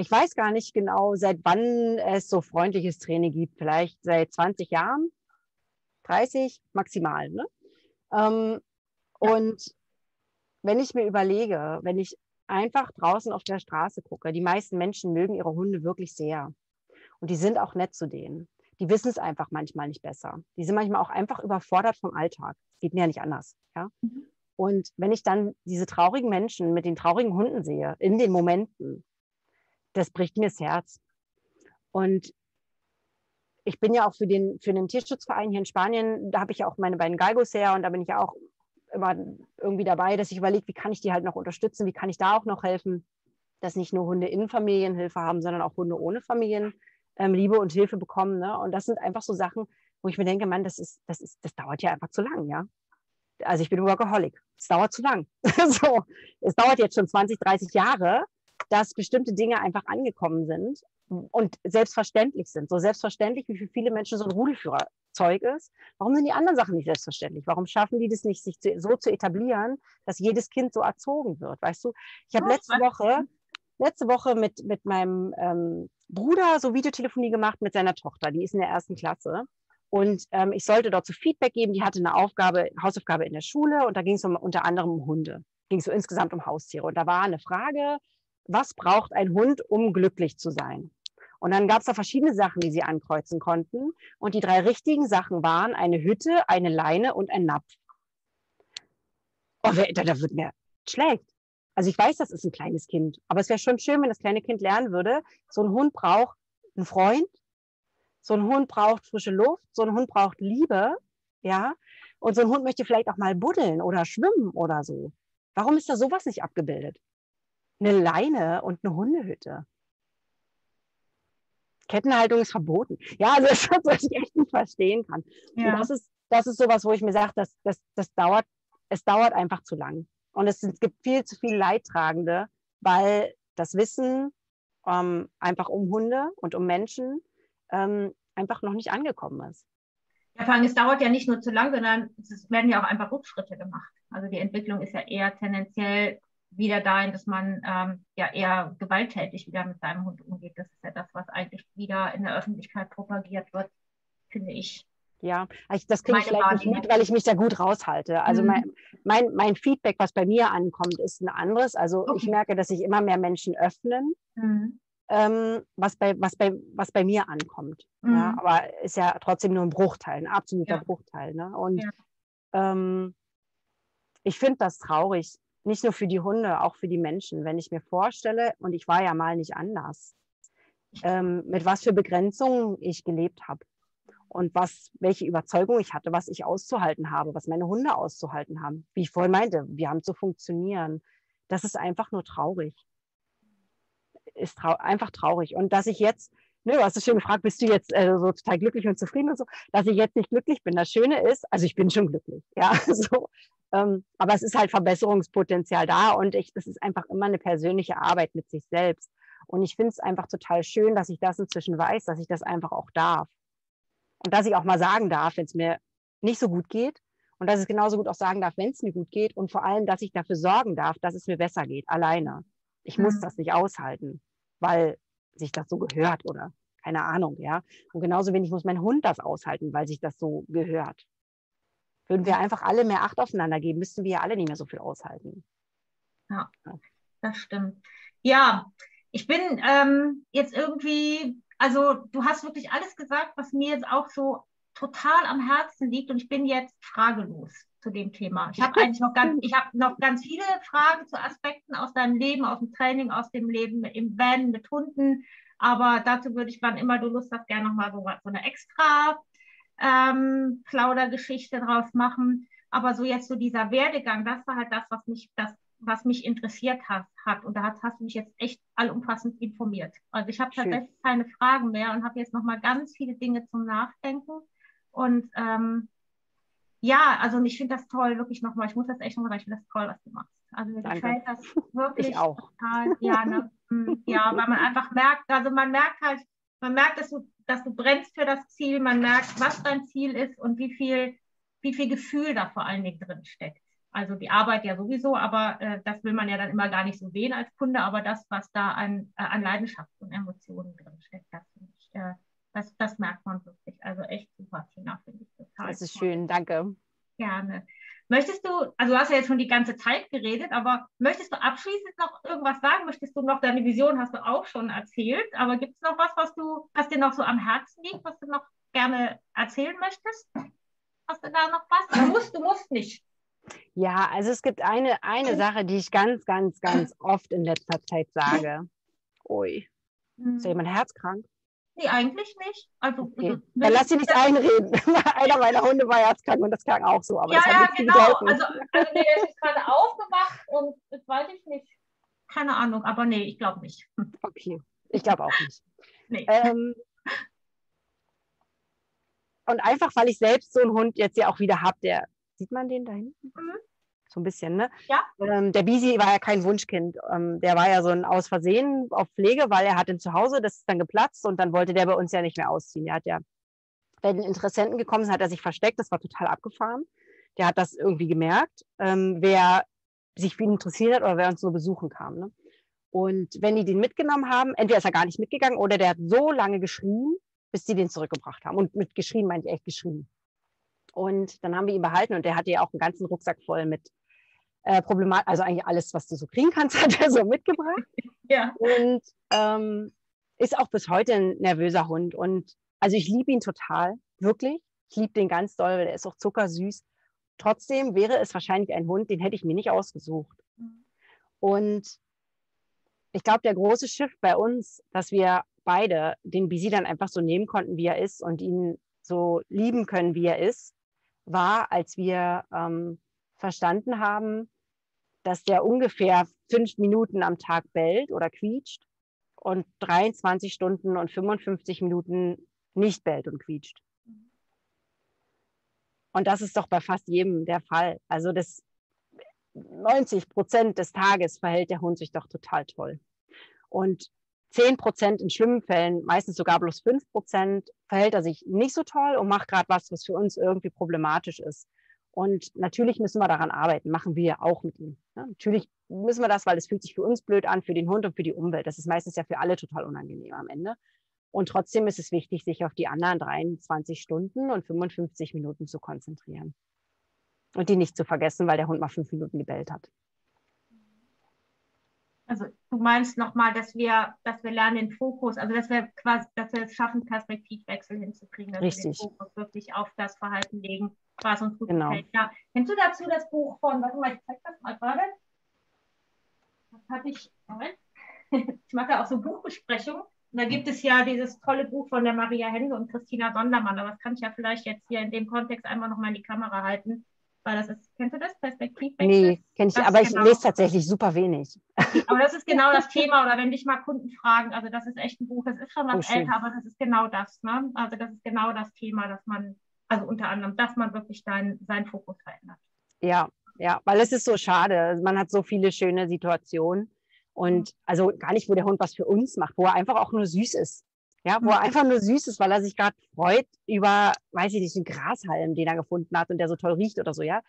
ich weiß gar nicht genau, seit wann es so freundliches Training gibt. Vielleicht seit 20 Jahren. 30 maximal. Ne? Ähm, ja. Und wenn ich mir überlege, wenn ich einfach draußen auf der Straße gucke, die meisten Menschen mögen ihre Hunde wirklich sehr. Und die sind auch nett zu denen. Die wissen es einfach manchmal nicht besser. Die sind manchmal auch einfach überfordert vom Alltag. Geht mir ja nicht anders. Ja? Mhm. Und wenn ich dann diese traurigen Menschen mit den traurigen Hunden sehe, in den Momenten, das bricht mir das Herz. Und ich bin ja auch für den, für den Tierschutzverein hier in Spanien, da habe ich ja auch meine beiden Galgos her und da bin ich ja auch immer irgendwie dabei, dass ich überlege, wie kann ich die halt noch unterstützen, wie kann ich da auch noch helfen, dass nicht nur Hunde in Familienhilfe haben, sondern auch Hunde ohne Familien ähm, Liebe und Hilfe bekommen. Ne? Und das sind einfach so Sachen, wo ich mir denke, Mann, das ist, das ist, das dauert ja einfach zu lang, ja. Also ich bin Workaholic. Es dauert zu lang. so, es dauert jetzt schon 20, 30 Jahre, dass bestimmte Dinge einfach angekommen sind und selbstverständlich sind. So selbstverständlich, wie für viele Menschen so ein Rudelführerzeug ist. Warum sind die anderen Sachen nicht selbstverständlich? Warum schaffen die das nicht, sich so zu etablieren, dass jedes Kind so erzogen wird? Weißt du, ich habe letzte Woche, letzte Woche mit, mit meinem ähm, Bruder so Videotelefonie gemacht mit seiner Tochter. Die ist in der ersten Klasse. Und ähm, ich sollte dort so Feedback geben. Die hatte eine Aufgabe, Hausaufgabe in der Schule und da ging es um, unter anderem um Hunde. Ging so insgesamt um Haustiere. Und da war eine Frage, was braucht ein Hund, um glücklich zu sein? Und dann gab es da verschiedene Sachen, die sie ankreuzen konnten. Und die drei richtigen Sachen waren eine Hütte, eine Leine und ein Napf. Oh, da, da wird mir schlecht. Also ich weiß, das ist ein kleines Kind, aber es wäre schon schön, wenn das kleine Kind lernen würde, so ein Hund braucht einen Freund, so ein Hund braucht frische Luft, so ein Hund braucht Liebe, ja, und so ein Hund möchte vielleicht auch mal buddeln oder schwimmen oder so. Warum ist da sowas nicht abgebildet? Eine Leine und eine Hundehütte. Kettenhaltung ist verboten. Ja, also das ist was, was ich echt nicht verstehen kann. Ja. das ist, das ist sowas, wo ich mir sage, das, das, das dauert, es dauert einfach zu lang. Und es, es gibt viel zu viele Leidtragende, weil das Wissen ähm, einfach um Hunde und um Menschen ähm, einfach noch nicht angekommen ist. Ja, vor allem, es dauert ja nicht nur zu lang, sondern es werden ja auch einfach Rückschritte gemacht. Also die Entwicklung ist ja eher tendenziell wieder dahin, dass man ähm, ja eher gewalttätig wieder mit seinem Hund umgeht. Das ist ja das, was eigentlich wieder in der Öffentlichkeit propagiert wird, finde ich. Ja, ich, das kriege ich vielleicht nicht mit, weil ich mich da gut raushalte. Also mhm. mein, mein, mein, Feedback, was bei mir ankommt, ist ein anderes. Also okay. ich merke, dass sich immer mehr Menschen öffnen, mhm. ähm, was, bei, was, bei, was bei mir ankommt. Mhm. Ja, aber ist ja trotzdem nur ein Bruchteil, ein absoluter ja. Bruchteil. Ne? Und ja. ähm, ich finde das traurig, nicht nur für die Hunde, auch für die Menschen. Wenn ich mir vorstelle, und ich war ja mal nicht anders, ähm, mit was für Begrenzungen ich gelebt habe und was, welche Überzeugung ich hatte, was ich auszuhalten habe, was meine Hunde auszuhalten haben. Wie ich vorhin meinte, wir haben zu funktionieren. Das ist einfach nur traurig. Ist trau einfach traurig. Und dass ich jetzt, ne, du hast es schon gefragt, bist du jetzt äh, so total glücklich und zufrieden und so, dass ich jetzt nicht glücklich bin. Das Schöne ist, also ich bin schon glücklich, ja, so, ähm, aber es ist halt Verbesserungspotenzial da und ich, es ist einfach immer eine persönliche Arbeit mit sich selbst. Und ich finde es einfach total schön, dass ich das inzwischen weiß, dass ich das einfach auch darf. Und dass ich auch mal sagen darf, wenn es mir nicht so gut geht. Und dass ich genauso gut auch sagen darf, wenn es mir gut geht. Und vor allem, dass ich dafür sorgen darf, dass es mir besser geht, alleine. Ich mhm. muss das nicht aushalten, weil sich das so gehört oder keine Ahnung, ja. Und genauso wenig muss mein Hund das aushalten, weil sich das so gehört. Würden wir einfach alle mehr Acht aufeinander geben, müssten wir ja alle nicht mehr so viel aushalten. Ja, das stimmt. Ja, ich bin ähm, jetzt irgendwie, also du hast wirklich alles gesagt, was mir jetzt auch so total am Herzen liegt und ich bin jetzt fragelos zu dem Thema. Ich habe eigentlich noch ganz, ich habe noch ganz viele Fragen zu Aspekten aus deinem Leben, aus dem Training, aus dem Leben im Van mit Hunden, Aber dazu würde ich, wann immer du Lust hast, gerne nochmal so, so eine extra ähm, Plaudergeschichte draus machen. Aber so jetzt so dieser Werdegang, das war halt das, was mich, das, was mich interessiert hat, hat. Und da hast, hast du mich jetzt echt allumfassend informiert. Also ich habe tatsächlich keine Fragen mehr und habe jetzt nochmal ganz viele Dinge zum Nachdenken. Und ähm, ja, also ich finde das toll, wirklich nochmal. Ich muss das echt nochmal sagen, ich finde das toll, was du machst. Also mir Danke. gefällt das wirklich Ich auch. total. Ja, ne? Mm, ja, weil man einfach merkt, also man merkt halt, man merkt, dass du, dass du brennst für das Ziel, man merkt, was dein Ziel ist und wie viel, wie viel Gefühl da vor allen Dingen drin steckt. Also die Arbeit ja sowieso, aber äh, das will man ja dann immer gar nicht so sehen als Kunde, aber das, was da an, äh, an Leidenschaft und Emotionen drin steckt, das finde ich, äh, das, das merkt man wirklich. Also echt super, Tina, finde ich total. Das ist toll. schön, danke. Gerne. Möchtest du, also du hast ja jetzt schon die ganze Zeit geredet, aber möchtest du abschließend noch irgendwas sagen? Möchtest du noch, deine Vision hast du auch schon erzählt, aber gibt es noch was, was du, was dir noch so am Herzen liegt, was du noch gerne erzählen möchtest? Hast du da noch was? Du musst, du musst nicht. Ja, also es gibt eine, eine Sache, die ich ganz, ganz, ganz oft in letzter Zeit sage. Ui, ist ja jemand herzkrank? Nee, eigentlich nicht. Also, Okay. also, Dann lass sie nicht einreden. Einer meiner Hunde war herzkrank und das klang auch so. Aber ja, ja, genau. Also, also nee, der ist jetzt gerade aufgewacht und das weiß ich nicht. Keine Ahnung, aber nee, ich glaube nicht. Okay, ich glaube auch nicht. Nee. Ähm, und einfach, weil ich selbst so einen Hund jetzt ja auch wieder habe, der, sieht man den da hinten? Mhm. So ein bisschen, ne? Ja. Ähm, der Bisi war ja kein Wunschkind. Ähm, der war ja so ein Aus Versehen auf Pflege, weil er hatte ihn zu Hause, das ist dann geplatzt und dann wollte der bei uns ja nicht mehr ausziehen. Der hat ja, wenn Interessenten gekommen sind, hat er sich versteckt, das war total abgefahren. Der hat das irgendwie gemerkt, ähm, wer sich für ihn interessiert hat oder wer uns nur besuchen kam. Ne? Und wenn die den mitgenommen haben, entweder ist er gar nicht mitgegangen oder der hat so lange geschrien, bis die den zurückgebracht haben. Und mit geschrien meine ich echt geschrien. Und dann haben wir ihn behalten und der hatte ja auch einen ganzen Rucksack voll mit äh, Problemat, also eigentlich alles, was du so kriegen kannst, hat er so mitgebracht. Ja. Und ähm, ist auch bis heute ein nervöser Hund. Und also ich liebe ihn total, wirklich. Ich liebe den ganz doll, weil der ist auch zuckersüß. Trotzdem wäre es wahrscheinlich ein Hund, den hätte ich mir nicht ausgesucht. Und ich glaube, der große Schiff bei uns, dass wir beide den Bisi dann einfach so nehmen konnten, wie er ist und ihn so lieben können, wie er ist, war, als wir ähm, verstanden haben, dass der ungefähr fünf Minuten am Tag bellt oder quietscht und 23 Stunden und 55 Minuten nicht bellt und quietscht. Und das ist doch bei fast jedem der Fall. Also das 90 Prozent des Tages verhält der Hund sich doch total toll. Und 10 Prozent in schlimmen Fällen, meistens sogar bloß 5 Prozent, verhält er sich nicht so toll und macht gerade was, was für uns irgendwie problematisch ist. Und natürlich müssen wir daran arbeiten, machen wir auch mit ihm. Ja, natürlich müssen wir das, weil es fühlt sich für uns blöd an, für den Hund und für die Umwelt. Das ist meistens ja für alle total unangenehm am Ende. Und trotzdem ist es wichtig, sich auf die anderen 23 Stunden und 55 Minuten zu konzentrieren. Und die nicht zu vergessen, weil der Hund mal fünf Minuten gebellt hat. Also du meinst nochmal, dass wir, dass wir lernen den Fokus, also dass wir quasi, dass wir es schaffen, Perspektivwechsel hinzukriegen, dass Richtig. wir den Fokus wirklich auf das Verhalten legen, was uns gut Genau. gefällt. Ja. Kennst du dazu das Buch von, warte mal, ich zeig das mal gerade. Das hatte ich, Moment. ich mache ja auch so Buchbesprechungen. Und da gibt es ja dieses tolle Buch von der Maria Hense und Christina Sondermann, aber das kann ich ja vielleicht jetzt hier in dem Kontext einmal nochmal in die Kamera halten, weil das ist, kennst du das, Perspektivwechsel? Nee, kenne ich, Das aber ich genau. lese tatsächlich super wenig. Aber das ist genau das Thema, oder wenn dich mal Kunden fragen, also das ist echt ein Buch, das ist schon was Oh, älter, aber das ist genau das, ne? Also das ist genau das Thema, dass man, also unter anderem, dass man wirklich dein, seinen Fokus verändert. Ja, ja, weil es ist so schade. Man hat so viele schöne Situationen und also gar nicht, wo der Hund was für uns macht, wo er einfach auch nur süß ist. Ja, wo er Mhm. einfach nur süß ist, weil er sich gerade freut über, weiß ich nicht, einen Grashalm, den er gefunden hat und der so toll riecht oder so, ja.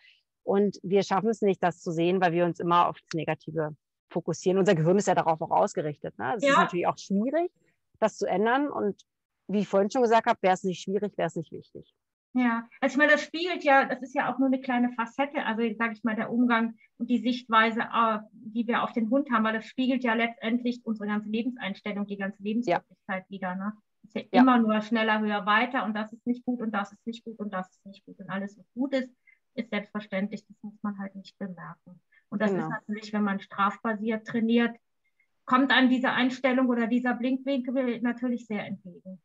Und wir schaffen es nicht, das zu sehen, weil wir uns immer auf das Negative fokussieren. Unser Gehirn ist ja darauf auch ausgerichtet. Ne? Es ist Ja. natürlich auch schwierig, das zu ändern. Und wie ich vorhin schon gesagt habe, wäre es nicht schwierig, wäre es nicht wichtig. Ja, also ich meine, das spiegelt ja, das ist ja auch nur eine kleine Facette, also sage ich mal, der Umgang und die Sichtweise, äh, die wir auf den Hund haben, weil das spiegelt ja letztendlich unsere ganze Lebenseinstellung, die ganze Lebenswirklichkeit wieder. Ne? Ist ja, Ja. immer nur schneller, höher, weiter und das ist nicht gut und das ist nicht gut und das ist nicht gut und alles, was gut ist, ist selbstverständlich, das muss man halt nicht bemerken. Und das Genau. ist natürlich, wenn man strafbasiert trainiert, kommt einem diese Einstellung oder dieser Blinkwinkel natürlich sehr entgegen.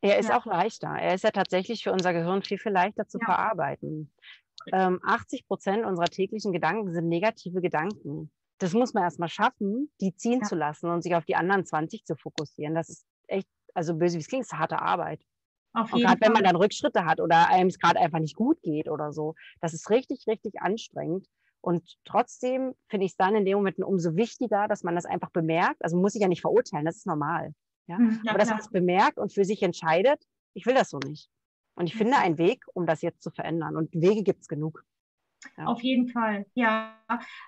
Er ist ja. auch leichter. Er ist ja tatsächlich für unser Gehirn viel, viel leichter zu ja. verarbeiten. Ähm, 80 Prozent unserer täglichen Gedanken sind negative Gedanken. Das muss man erstmal schaffen, die ziehen ja. zu lassen und sich auf die anderen 20 zu fokussieren. Das ist echt, also böse wie es klingt, ist harte Arbeit. Auf und gerade wenn man dann Rückschritte hat oder einem es gerade einfach nicht gut geht oder so, das ist richtig, richtig anstrengend. Und trotzdem finde ich es dann in dem Moment umso wichtiger, dass man das einfach bemerkt. Also muss ich ja nicht verurteilen, das ist normal. Ja? Mhm, ja Aber dass man es bemerkt und für sich entscheidet, ich will das so nicht. Und ich finde mhm. einen Weg, um das jetzt zu verändern. Und Wege gibt es genug. Ja. Auf jeden Fall, ja.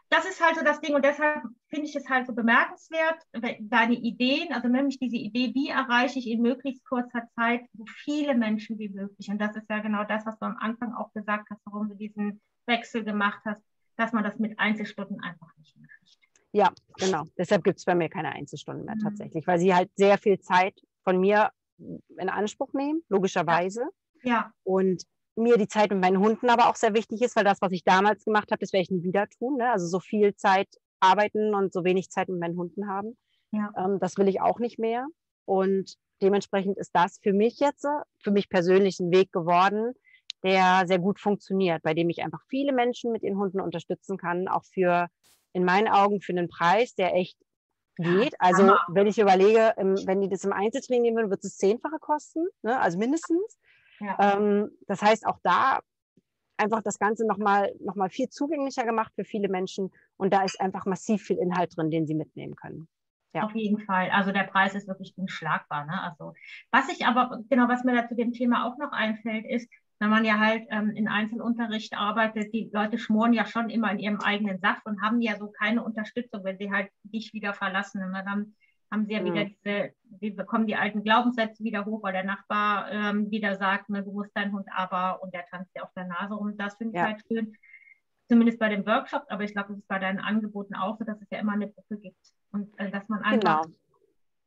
Das ist halt so das Ding und deshalb finde ich es halt so bemerkenswert, deine Ideen, also nämlich diese Idee, wie erreiche ich in möglichst kurzer Zeit so viele Menschen wie möglich. Und das ist ja genau das, was du am Anfang auch gesagt hast, warum du diesen Wechsel gemacht hast, dass man das mit Einzelstunden einfach nicht kriegt. Ja, genau. Deshalb gibt es bei mir keine Einzelstunden mehr mhm. tatsächlich, weil sie halt sehr viel Zeit von mir in Anspruch nehmen, logischerweise. Ja. Und mir die Zeit mit meinen Hunden aber auch sehr wichtig ist, weil das, was ich damals gemacht habe, das werde ich nie wieder tun. Ne? Also so viel Zeit arbeiten und so wenig Zeit mit meinen Hunden haben. Ja. Ähm, das will ich auch nicht mehr. Und dementsprechend ist das für mich jetzt, für mich persönlich ein Weg geworden, der sehr gut funktioniert, bei dem ich einfach viele Menschen mit ihren Hunden unterstützen kann, auch für, in meinen Augen, für einen Preis, der echt geht. Also wenn ich überlege, wenn die das im Einzeltraining nehmen würden, wird es zehnfache kosten, ne? also mindestens. Ja. Ähm, das heißt, auch da einfach das Ganze nochmal noch mal viel zugänglicher gemacht für viele Menschen. Und da ist einfach massiv viel Inhalt drin, den sie mitnehmen können. Ja. Auf jeden Fall. Also der Preis ist wirklich unschlagbar. Ne? Also was ich aber, genau, was mir da zu dem Thema auch noch einfällt, ist, wenn man ja halt ähm, in Einzelunterricht arbeitet, die Leute schmoren ja schon immer in ihrem eigenen Saft und haben ja so keine Unterstützung, wenn sie halt dich wieder verlassen. Und dann haben sie ja wieder mhm. diese, sie bekommen die alten Glaubenssätze wieder hoch, weil der Nachbar ähm, wieder sagt, ne, du musst deinen Hund aber und der tanzt dir auf der Nase rum. Das finde ich ja. halt schön. Zumindest bei dem Workshop, aber ich glaube, das ist bei deinen Angeboten auch so, dass es ja immer eine Gruppe gibt. Und äh, dass man einfach. Genau.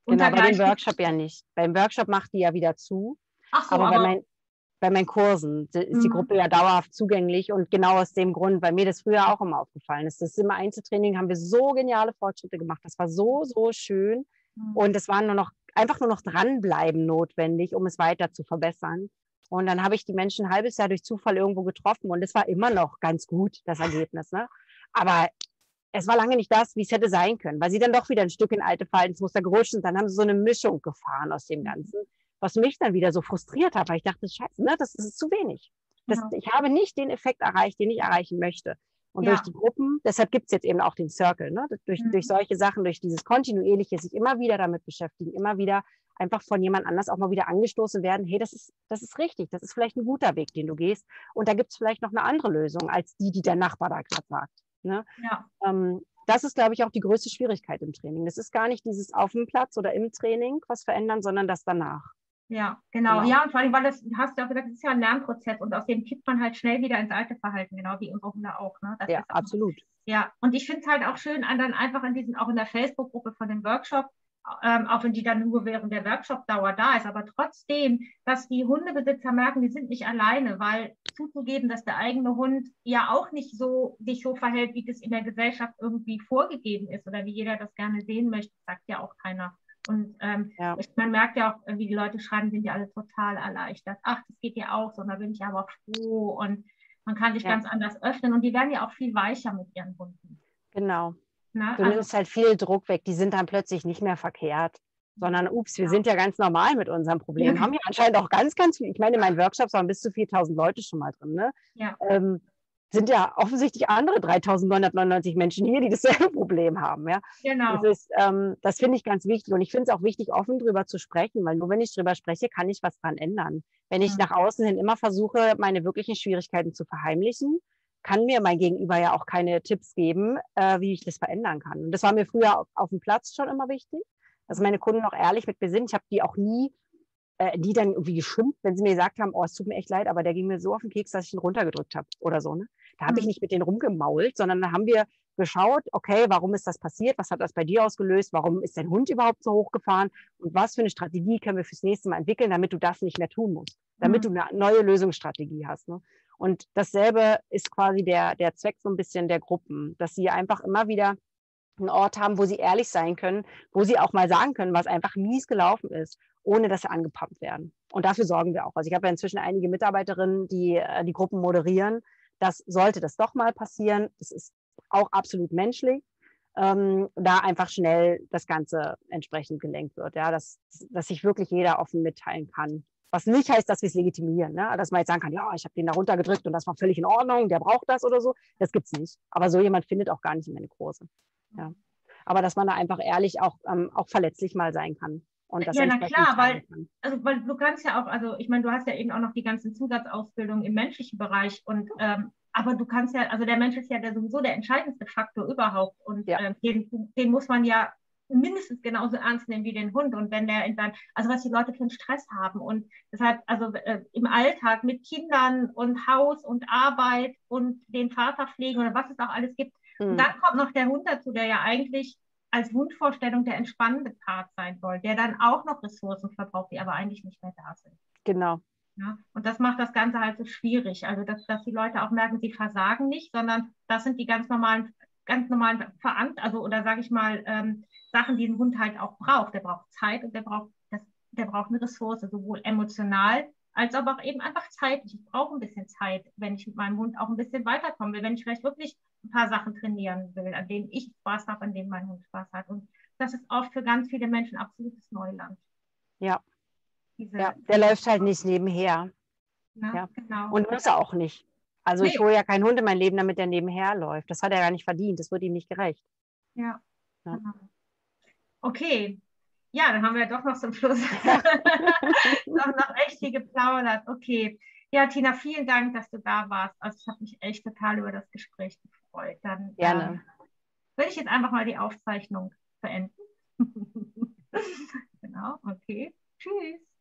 Genau, bei dem Workshop ja nicht. Beim Workshop macht die ja wieder zu. Ach so, aber, aber mein, bei meinen Kursen ist die mhm. Gruppe ja dauerhaft zugänglich und genau aus dem Grund, weil mir das früher auch immer aufgefallen ist. Das immer Einzeltraining, haben wir so geniale Fortschritte gemacht. Das war so, so schön. Mhm. Und es war nur noch, einfach nur noch dranbleiben notwendig, um es weiter zu verbessern. Und dann habe ich die Menschen ein halbes Jahr durch Zufall irgendwo getroffen und es war immer noch ganz gut, das Ergebnis. Ne? Aber es war lange nicht das, wie es hätte sein können, weil sie dann doch wieder ein Stück in alte Verhaltensmuster gerutscht sind. Dann haben sie so eine Mischung gefahren aus dem Ganzen was mich dann wieder so frustriert hat, weil ich dachte, scheiße, ne, das, ist zu wenig. Das, ja. Ich habe nicht den Effekt erreicht, den ich erreichen möchte. Und ja. durch die Gruppen, deshalb gibt es jetzt eben auch den Circle, ne? durch, mhm. durch solche Sachen, durch dieses kontinuierliche, sich immer wieder damit beschäftigen, immer wieder einfach von jemand anders auch mal wieder angestoßen werden, hey, das ist, das ist richtig, das ist vielleicht ein guter Weg, den du gehst. Und da gibt es vielleicht noch eine andere Lösung als die, die der Nachbar da gerade sagt. Ne? Ja. Ähm, das ist, glaube ich, auch die größte Schwierigkeit im Training. Das ist gar nicht dieses auf dem Platz oder im Training was verändern, sondern das danach. Ja, genau. genau. Ja, und vor allem, weil das, hast du ja gesagt, das ist ja ein Lernprozess und aus dem kippt man halt schnell wieder ins alte Verhalten, genau wie unsere Hunde auch. Ne? Das ja, auch, absolut. Ja, und ich finde es halt auch schön, dann einfach in diesen, auch in der Facebook-Gruppe von dem Workshop, ähm, auch wenn die dann nur während der Workshop-Dauer da ist, aber trotzdem, dass die Hundebesitzer merken, die sind nicht alleine, weil zuzugeben, dass der eigene Hund ja auch nicht so sich so verhält, wie das in der Gesellschaft irgendwie vorgegeben ist oder wie jeder das gerne sehen möchte, sagt ja auch keiner. Und ähm, ja. man merkt ja auch, wie die Leute schreiben, sind ja alle total erleichtert. Ach, das geht ja auch so, und da bin ich aber froh und man kann sich ja. ganz anders öffnen und die werden ja auch viel weicher mit ihren Hunden. Genau. Na, du also, nimmst halt viel Druck weg, die sind dann plötzlich nicht mehr verkehrt, sondern ups, wir ja. sind ja ganz normal mit unserem Problem. Haben ja anscheinend auch ganz, ganz viel, ich meine, in meinen Workshops waren bis zu 4000 Leute schon mal drin. Ne? Ja. Ähm, sind ja offensichtlich andere 3.999 Menschen hier, die dasselbe Problem haben. Ja? Genau. Das, ähm, das finde ich ganz wichtig. Und ich finde es auch wichtig, offen darüber zu sprechen, weil nur wenn ich darüber spreche, kann ich was dran ändern. Wenn ich mhm. nach außen hin immer versuche, meine wirklichen Schwierigkeiten zu verheimlichen, kann mir mein Gegenüber ja auch keine Tipps geben, äh, wie ich das verändern kann. Und das war mir früher auf, auf dem Platz schon immer wichtig, dass meine Kunden auch ehrlich mit mir sind. Ich habe die auch nie äh, die dann irgendwie geschimpft, wenn sie mir gesagt haben, oh, es tut mir echt leid, aber der ging mir so auf den Keks, dass ich ihn runtergedrückt habe oder so. Ne? Da habe ich mhm. nicht mit denen rumgemault, sondern da haben wir geschaut, okay, warum ist das passiert? Was hat das bei dir ausgelöst? Warum ist dein Hund überhaupt so hochgefahren? Und was für eine Strategie können wir fürs nächste Mal entwickeln, damit du das nicht mehr tun musst? Damit mhm. du eine neue Lösungsstrategie hast. Ne? Und dasselbe ist quasi der, der Zweck so ein bisschen der Gruppen, dass sie einfach immer wieder einen Ort haben, wo sie ehrlich sein können, wo sie auch mal sagen können, was einfach mies gelaufen ist, ohne dass sie angepumpt werden. Und dafür sorgen wir auch. Also ich habe ja inzwischen einige Mitarbeiterinnen, die äh, die Gruppen moderieren. Das sollte das doch mal passieren. Das ist auch absolut menschlich. Ähm, da einfach schnell das Ganze entsprechend gelenkt wird, ja, dass, dass sich wirklich jeder offen mitteilen kann. Was nicht heißt, dass wir es legitimieren, ne? dass man jetzt sagen kann, ja, ich habe den da runtergedrückt und das war völlig in Ordnung, der braucht das oder so. Das gibt es nicht. Aber so jemand findet auch gar nicht in meine Kurse. Ja. Aber dass man da einfach ehrlich auch, ähm, auch verletzlich mal sein kann. Und das ja, na klar, weil, also, weil du kannst ja auch, also ich meine, du hast ja eben auch noch die ganzen Zusatzausbildungen im menschlichen Bereich und ähm, aber du kannst ja, also der Mensch ist ja der, sowieso der entscheidendste Faktor überhaupt und ja. äh, den, den muss man ja mindestens genauso ernst nehmen wie den Hund und wenn der in dann, also was die Leute für einen Stress haben und deshalb, also äh, im Alltag mit Kindern und Haus und Arbeit und den Vater pflegen oder was es auch alles gibt, Mhm. Und dann kommt noch der Hund dazu, der ja eigentlich als Wunschvorstellung der entspannende Part sein soll, der dann auch noch Ressourcen verbraucht, die aber eigentlich nicht mehr da sind. Genau. Ja, und das macht das Ganze halt so schwierig. Also, dass, dass die Leute auch merken, sie versagen nicht, sondern das sind die ganz normalen, ganz normalen Verant also oder sage ich mal, ähm, Sachen, die ein Hund halt auch braucht. Der braucht Zeit und der braucht, das, der braucht eine Ressource, sowohl emotional als aber auch eben einfach zeitlich. Ich brauche ein bisschen Zeit, wenn ich mit meinem Hund auch ein bisschen weiterkommen will, wenn ich vielleicht wirklich ein paar Sachen trainieren will, an denen ich Spaß habe, an denen mein Hund Spaß hat. Und das ist oft für ganz viele Menschen absolutes Neuland. Ja. Diese, ja, der läuft halt nicht nebenher. Na, ja. genau. Und muss er auch nicht. Also nee. ich hole ja keinen Hund in mein Leben, damit er nebenher läuft. Das hat er gar nicht verdient. Das wird ihm nicht gerecht. Ja. ja. Genau. Okay. Ja, dann haben wir doch noch zum Schluss noch, noch echt viel geplaudert. Okay. Ja, Tina, vielen Dank, dass du da warst. Also ich habe mich echt total über das Gespräch gefreut. Dann Gerne. Ähm, würde ich jetzt einfach mal die Aufzeichnung beenden. genau, okay. Tschüss.